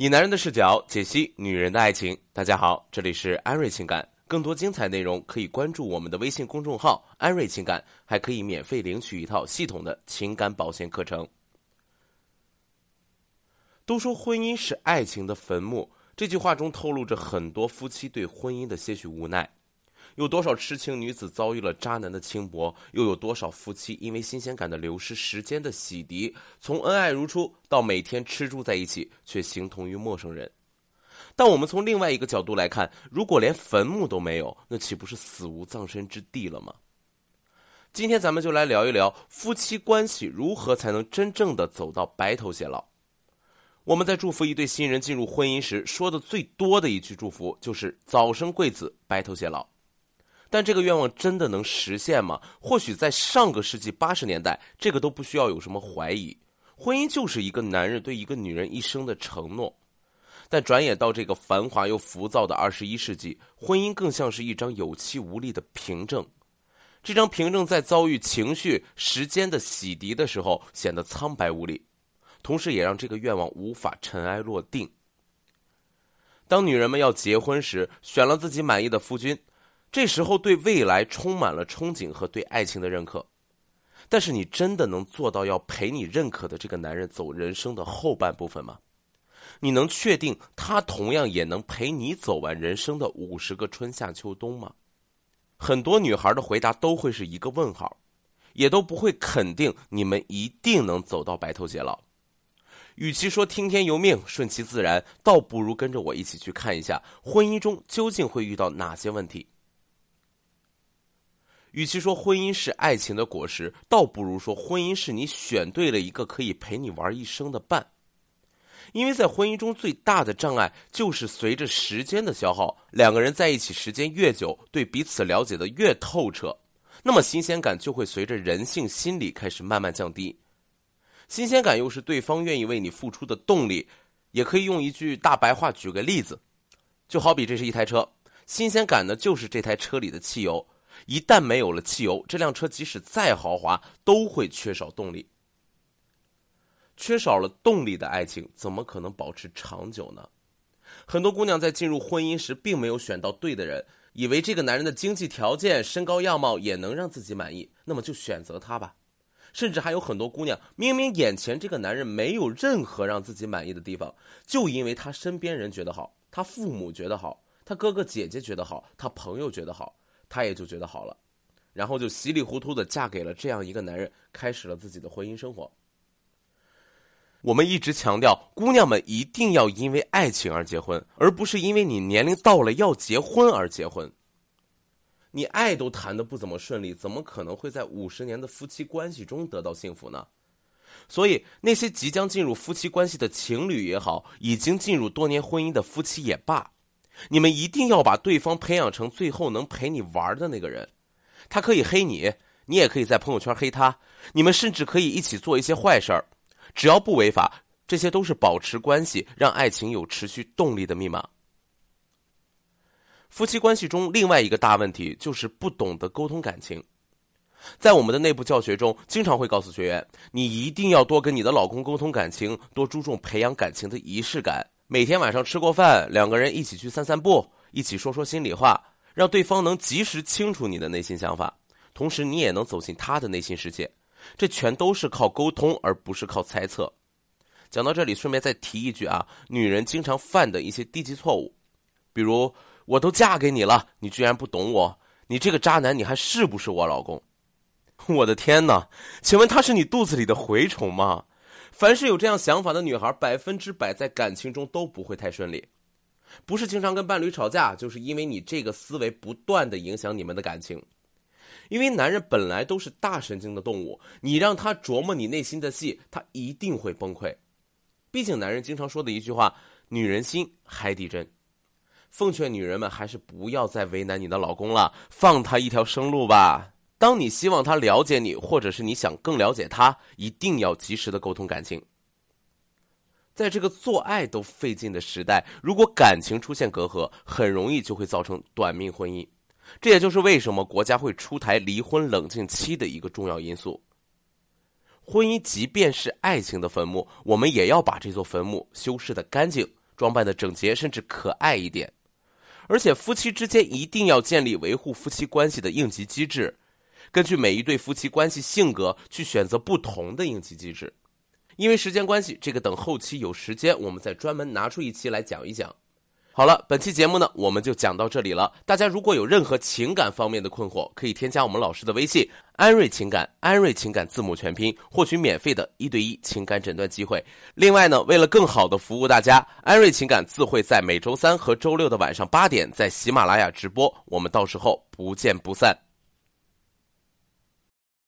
以男人的视角解析女人的爱情。大家好，这里是安瑞情感，更多精彩内容可以关注我们的微信公众号“安瑞情感”，还可以免费领取一套系统的情感保鲜课程。都说婚姻是爱情的坟墓，这句话中透露着很多夫妻对婚姻的些许无奈。有多少痴情女子遭遇了渣男的轻薄？又有多少夫妻因为新鲜感的流失、时间的洗涤，从恩爱如初到每天吃住在一起，却形同于陌生人？但我们从另外一个角度来看，如果连坟墓都没有，那岂不是死无葬身之地了吗？今天咱们就来聊一聊夫妻关系如何才能真正的走到白头偕老。我们在祝福一对新人进入婚姻时说的最多的一句祝福就是“早生贵子，白头偕老”。但这个愿望真的能实现吗？或许在上个世纪八十年代，这个都不需要有什么怀疑。婚姻就是一个男人对一个女人一生的承诺。但转眼到这个繁华又浮躁的二十一世纪，婚姻更像是一张有气无力的凭证。这张凭证在遭遇情绪、时间的洗涤的时候，显得苍白无力，同时也让这个愿望无法尘埃落定。当女人们要结婚时，选了自己满意的夫君。这时候对未来充满了憧憬和对爱情的认可，但是你真的能做到要陪你认可的这个男人走人生的后半部分吗？你能确定他同样也能陪你走完人生的五十个春夏秋冬吗？很多女孩的回答都会是一个问号，也都不会肯定你们一定能走到白头偕老。与其说听天由命、顺其自然，倒不如跟着我一起去看一下婚姻中究竟会遇到哪些问题。与其说婚姻是爱情的果实，倒不如说婚姻是你选对了一个可以陪你玩一生的伴。因为在婚姻中最大的障碍就是随着时间的消耗，两个人在一起时间越久，对彼此了解的越透彻，那么新鲜感就会随着人性心理开始慢慢降低。新鲜感又是对方愿意为你付出的动力，也可以用一句大白话举个例子，就好比这是一台车，新鲜感呢就是这台车里的汽油。一旦没有了汽油，这辆车即使再豪华，都会缺少动力。缺少了动力的爱情，怎么可能保持长久呢？很多姑娘在进入婚姻时，并没有选到对的人，以为这个男人的经济条件、身高样貌也能让自己满意，那么就选择他吧。甚至还有很多姑娘，明明眼前这个男人没有任何让自己满意的地方，就因为他身边人觉得好，他父母觉得好，他哥哥姐姐觉得好，他朋友觉得好。她也就觉得好了，然后就稀里糊涂的嫁给了这样一个男人，开始了自己的婚姻生活。我们一直强调，姑娘们一定要因为爱情而结婚，而不是因为你年龄到了要结婚而结婚。你爱都谈的不怎么顺利，怎么可能会在五十年的夫妻关系中得到幸福呢？所以，那些即将进入夫妻关系的情侣也好，已经进入多年婚姻的夫妻也罢。你们一定要把对方培养成最后能陪你玩的那个人，他可以黑你，你也可以在朋友圈黑他，你们甚至可以一起做一些坏事儿，只要不违法，这些都是保持关系、让爱情有持续动力的密码。夫妻关系中另外一个大问题就是不懂得沟通感情，在我们的内部教学中，经常会告诉学员，你一定要多跟你的老公沟通感情，多注重培养感情的仪式感。每天晚上吃过饭，两个人一起去散散步，一起说说心里话，让对方能及时清楚你的内心想法，同时你也能走进他的内心世界。这全都是靠沟通，而不是靠猜测。讲到这里，顺便再提一句啊，女人经常犯的一些低级错误，比如我都嫁给你了，你居然不懂我，你这个渣男，你还是不是我老公？我的天哪，请问他是你肚子里的蛔虫吗？凡是有这样想法的女孩，百分之百在感情中都不会太顺利。不是经常跟伴侣吵架，就是因为你这个思维不断的影响你们的感情。因为男人本来都是大神经的动物，你让他琢磨你内心的戏，他一定会崩溃。毕竟男人经常说的一句话：“女人心，海底针。”奉劝女人们还是不要再为难你的老公了，放他一条生路吧。当你希望他了解你，或者是你想更了解他，一定要及时的沟通感情。在这个做爱都费劲的时代，如果感情出现隔阂，很容易就会造成短命婚姻。这也就是为什么国家会出台离婚冷静期的一个重要因素。婚姻即便是爱情的坟墓，我们也要把这座坟墓修饰的干净，装扮的整洁甚至可爱一点。而且夫妻之间一定要建立维护夫妻关系的应急机制，根据每一对夫妻关系性格去选择不同的应急机制。因为时间关系，这个等后期有时间我们再专门拿出一期来讲一讲。好了，本期节目呢，我们就讲到这里了。大家如果有任何情感方面的困惑，可以添加我们老师的微信“安瑞情感”，安瑞情感字母全拼，获取免费的一对一情感诊断机会。另外呢，为了更好的服务大家，安瑞情感自会在每周三和周六的晚上八点在喜马拉雅直播，我们到时候不见不散。